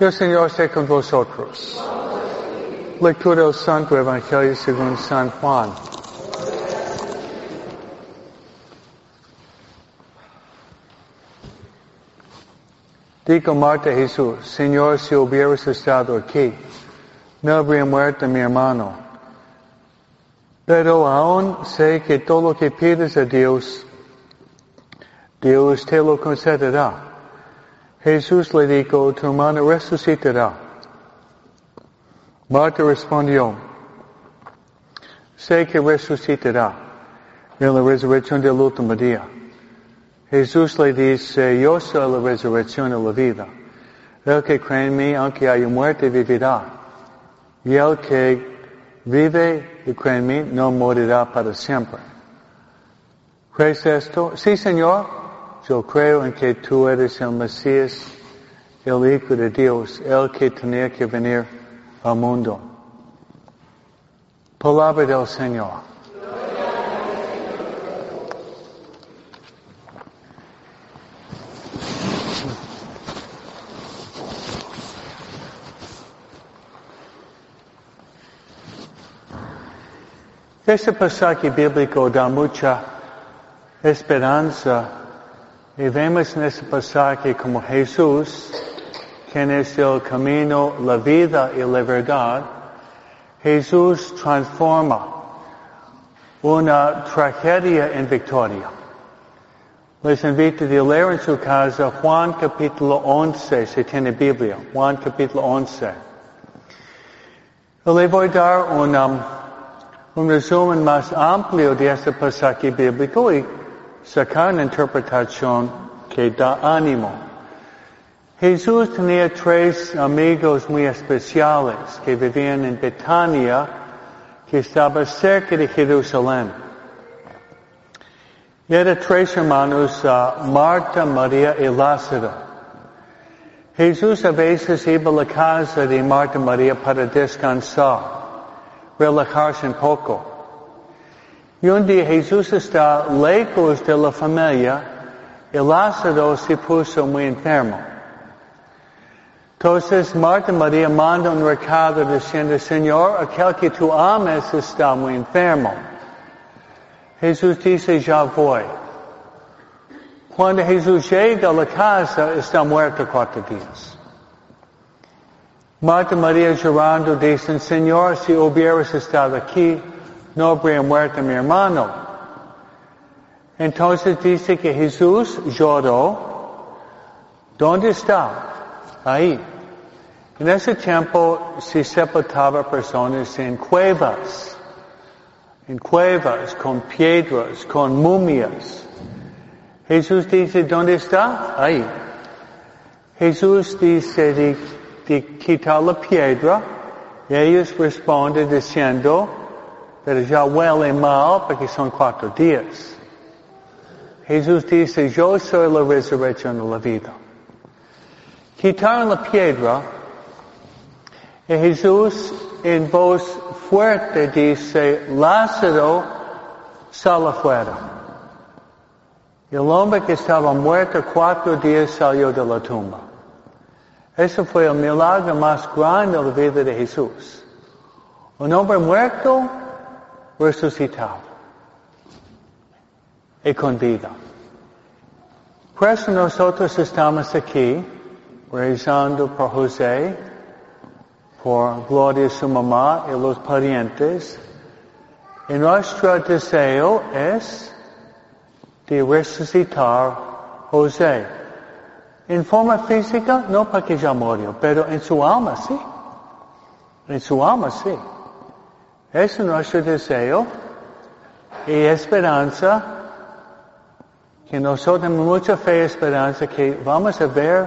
El Señor esté con vosotros. Lectura del Santo Evangelio según San Juan. Dijo Marta Jesús, Señor, si hubieras estado aquí, no habría muerto mi hermano. Pero aún sé que todo lo que pides a Dios, Dios te lo concederá. Jesús le dijo, tu hermano resucitará. Marta respondió, sé que resucitará en la resurrección del último día. Jesús le dice, yo soy la resurrección y la vida. El que cree en mí, aunque haya muerte, vivirá. Y el que vive y cree en mí, no morirá para siempre. ¿Crees esto? Sí, Señor. Yo creo en que tú eres el Mesías, el Hijo de Dios, el que tenía que venir al mundo. Palabra del Señor. Este pasaje bíblico da mucha esperanza y vemos en este pasaje como Jesús, quien es el camino, la vida y la verdad, Jesús transforma una tragedia en victoria. Les invito a leer en su casa Juan capítulo 11, si tiene Biblia, Juan capítulo 11. Le voy a dar un, um, un resumen más amplio de este pasaje bíblico y sacar una interpretación que da ánimo. Jesús tenía tres amigos muy especiales que vivían en Betania, que estaba cerca de Jerusalén. Y eran tres hermanos, uh, Marta, María y Lázaro. Jesús a veces iba a la casa de Marta María para descansar, relajarse un poco. Y un día Jesús está lejos de la familia y Lázaro se puso muy enfermo. Entonces Marta María manda un recado diciendo, Señor, aquel que tú ames está muy enfermo. Jesús dice, ya voy. Cuando Jesús llega a la casa, está muerto cuatro días. Marta María llorando dicen, Señor, si hubieras estado aquí, no habría muerto mi hermano. Entonces dice que Jesús lloró. ¿Dónde está? Ahí. En ese tiempo se sepultaba personas en cuevas, en cuevas con piedras, con mumias. Jesús dice, ¿dónde está? Ahí. Jesús dice de, de quitar la piedra y ellos responden diciendo, pero ya huele mal porque son cuatro días. Jesús dice, yo soy la resurrección de la vida. Quitaron la piedra y Jesús en voz fuerte dice, Lázaro, sal afuera. Y el hombre que estaba muerto cuatro días salió de la tumba. Ese fue el milagro más grande de la vida de Jesús. Un hombre muerto resucitado y con. Por eso nosotros estamos aquí rezando por José, por Gloria su mamá y los parientes. Y nuestro deseo es de resucitar José. En forma física, no porque ya murió, pero en su alma sí. En su alma sí. Es nuestro deseo y esperanza que nosotros tenemos mucha fe y esperanza que vamos a ver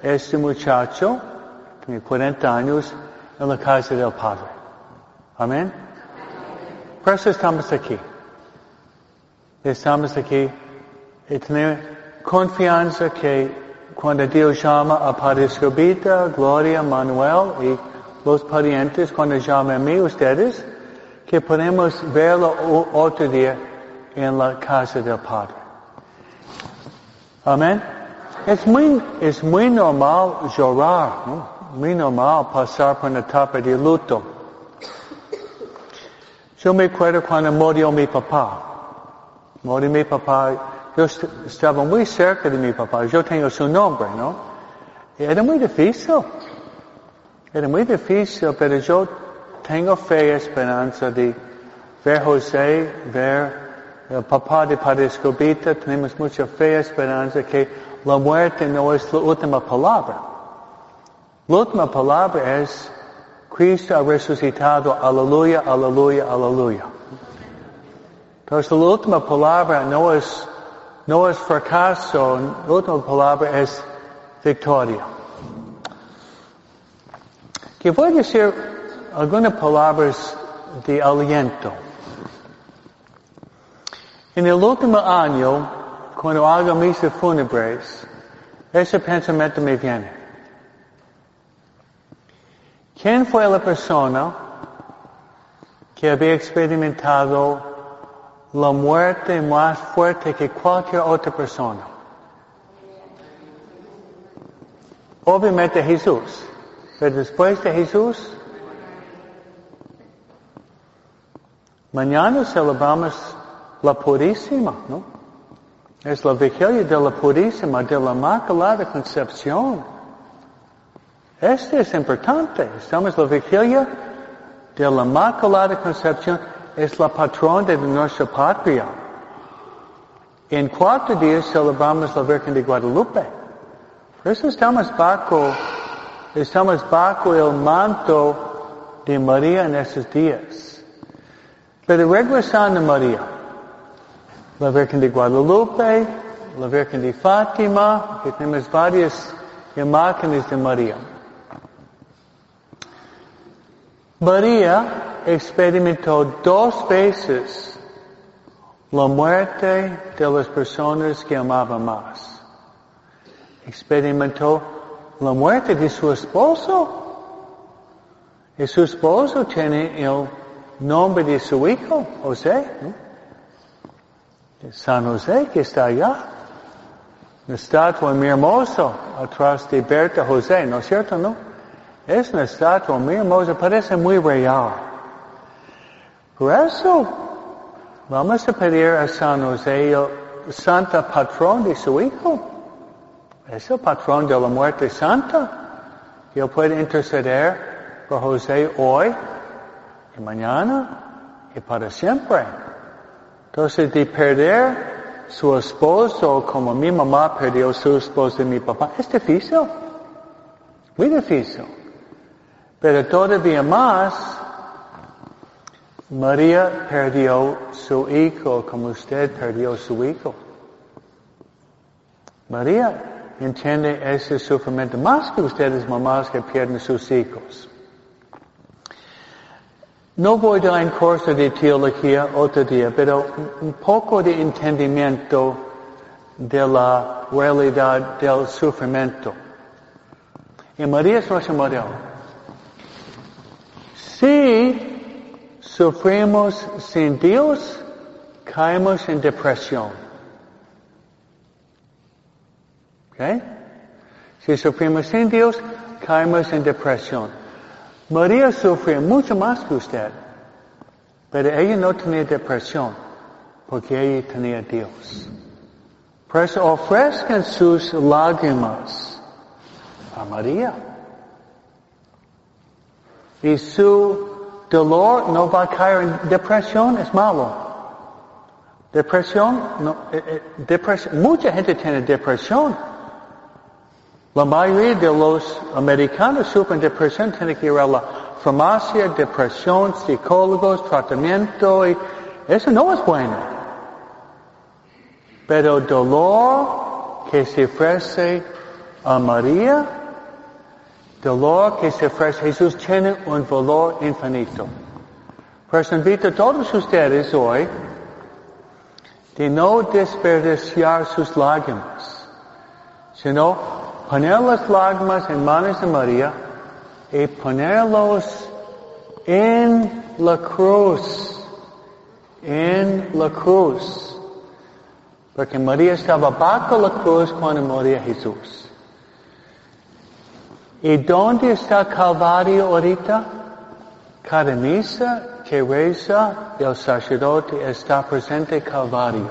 este muchacho, tiene 40 años, en la casa del Padre. Amén. Por eso estamos aquí. Estamos aquí y tenemos confianza que cuando Dios llama a Padre Escobita, Gloria, Manuel y los parientes, cuando llaman a mí, ustedes, que podemos verlo otro día en la casa del Padre. Amén. Es muy, es muy normal llorar, ¿no? muy normal pasar por una etapa de luto. Yo me acuerdo cuando murió mi papá. Murió mi papá, yo estaba muy cerca de mi papá, yo tengo su nombre, ¿no? Era muy difícil. Era muy difícil, pero yo tengo fe y esperanza de ver José, ver el papá de Padre Escobita, tenemos mucha fe y esperanza que la muerte no es la última palabra. La última palabra es Cristo ha resucitado, aleluya, aleluya, aleluya. Entonces la última palabra no es, no es fracaso, la última palabra es victoria. Que voy a decir algunas palabras de aliento. En el último año, cuando hago misas fúnebres, ese pensamiento me viene. ¿Quién fue la persona que había experimentado la muerte más fuerte que cualquier otra persona? Obviamente Jesús. Pero después de Jesús, mañana celebramos la Purísima, ¿no? Es la vigilia de la Purísima, de la Inmaculada Concepción. Este es importante. Estamos la vigilia de la Inmaculada Concepción. Es la patrona de nuestra patria. En cuatro días celebramos la Virgen de Guadalupe. Por eso estamos bajo, estamos bajo el manto de María en estos días. Pero regresando a María la Virgen de Guadalupe, la Virgen de Fátima, que tenemos varias imágenes de María. María experimentó dos veces la muerte de las personas que amaba más. Experimentó la muerte de su esposo. Y su esposo tiene el nombre de su hijo, José. San José que está allá. Una estatua muy hermosa atrás de Berta José, ¿no es cierto, no? Es una estatua muy hermosa, parece muy real. Por eso, vamos a pedir a San José el santa patrón de su hijo. Es el patrón de la muerte santa. Y él puede interceder por José hoy y mañana y para siempre. Entonces, de perder su esposo como mi mamá perdió su esposo de mi papá, es difícil. Muy difícil. Pero todavía más, María perdió su hijo como usted perdió su hijo. María entiende ese sufrimiento más que ustedes mamás que pierden sus hijos. No voy a dar en curso de teología otro día, pero un poco de entendimiento de la realidad del sufrimiento. Y María es nuestro modelo. Si sufrimos sin Dios, caemos en depresión. ¿Ok? Si sufrimos sin Dios, caemos en depresión. María sufría mucho más que usted, pero ella no tenía depresión porque ella tenía Dios. Por eso ofrezcan sus lágrimas a María. Y su dolor no va a caer en depresión, es malo. Depresión, no, eh, eh, depresión, mucha gente tiene depresión. La mayoría de los americanos sufren depresión, tienen que ir a la farmacia, depresión, psicólogos, tratamiento, y eso no es bueno. Pero dolor que se ofrece a María, dolor que se ofrece a Jesús tiene un valor infinito. Por invito a todos ustedes hoy de no desperdiciar sus lágrimas, sino poner las lágrimas en manos de María y ponerlos en la cruz, en la cruz. Porque María estaba bajo la cruz cuando moría Jesús. ¿Y dónde está Calvario ahorita? Cada misa que reza el sacerdote está presente Calvario.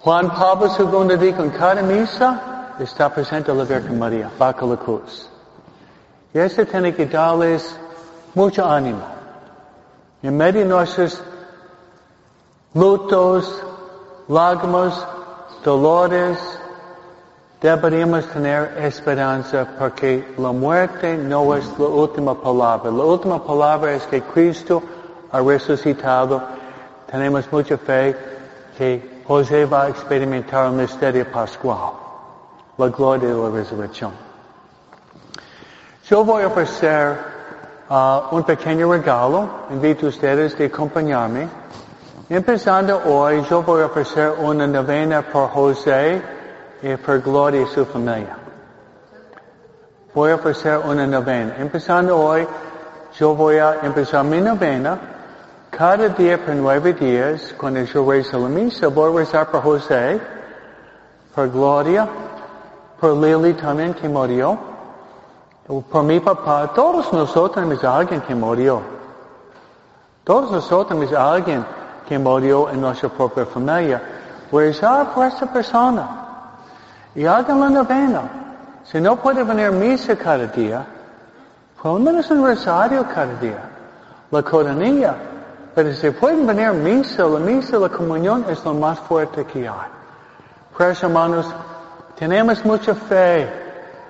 Juan Pablo II dijo en cada misa está presente la Virgen María, bajo la cruz. Y eso tiene que darles mucho ánimo. En medio de nuestros lutos, lágrimas, dolores, deberíamos tener esperanza porque la muerte no es la última palabra. La última palabra es que Cristo ha resucitado. Tenemos mucha fe que José va a experimentar el misterio pascual, la gloria de la resurrección. Yo voy a ofrecer uh, un pequeño regalo. Invito a ustedes de acompañarme. Empezando hoy, yo voy a ofrecer una novena por José y por Gloria y su familia. Voy a ofrecer una novena. Empezando hoy, yo voy a empezar mi novena. Cada día por nueve días, cuando yo rezo la misa, voy a rezar por José, por Gloria, por Lily también que murió, por mi papá. Todos nosotros tenemos alguien que murió. Todos nosotros tenemos alguien que murió en nuestra propia familia. Rezar por esta persona. Y hagan la novena. Si no puede venir misa cada día, por lo menos un rosario cada día. La coronilla. Pero si pueden venir misa, la misa, la comunión es lo más fuerte que hay. Pues hermanos, tenemos mucha fe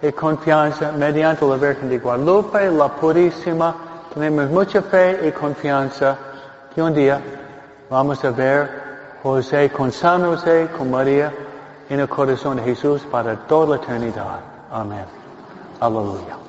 y confianza mediante la Virgen de Guadalupe, la Purísima. Tenemos mucha fe y confianza que un día vamos a ver José con San José, con María en el corazón de Jesús para toda la eternidad. Amén. Aleluya.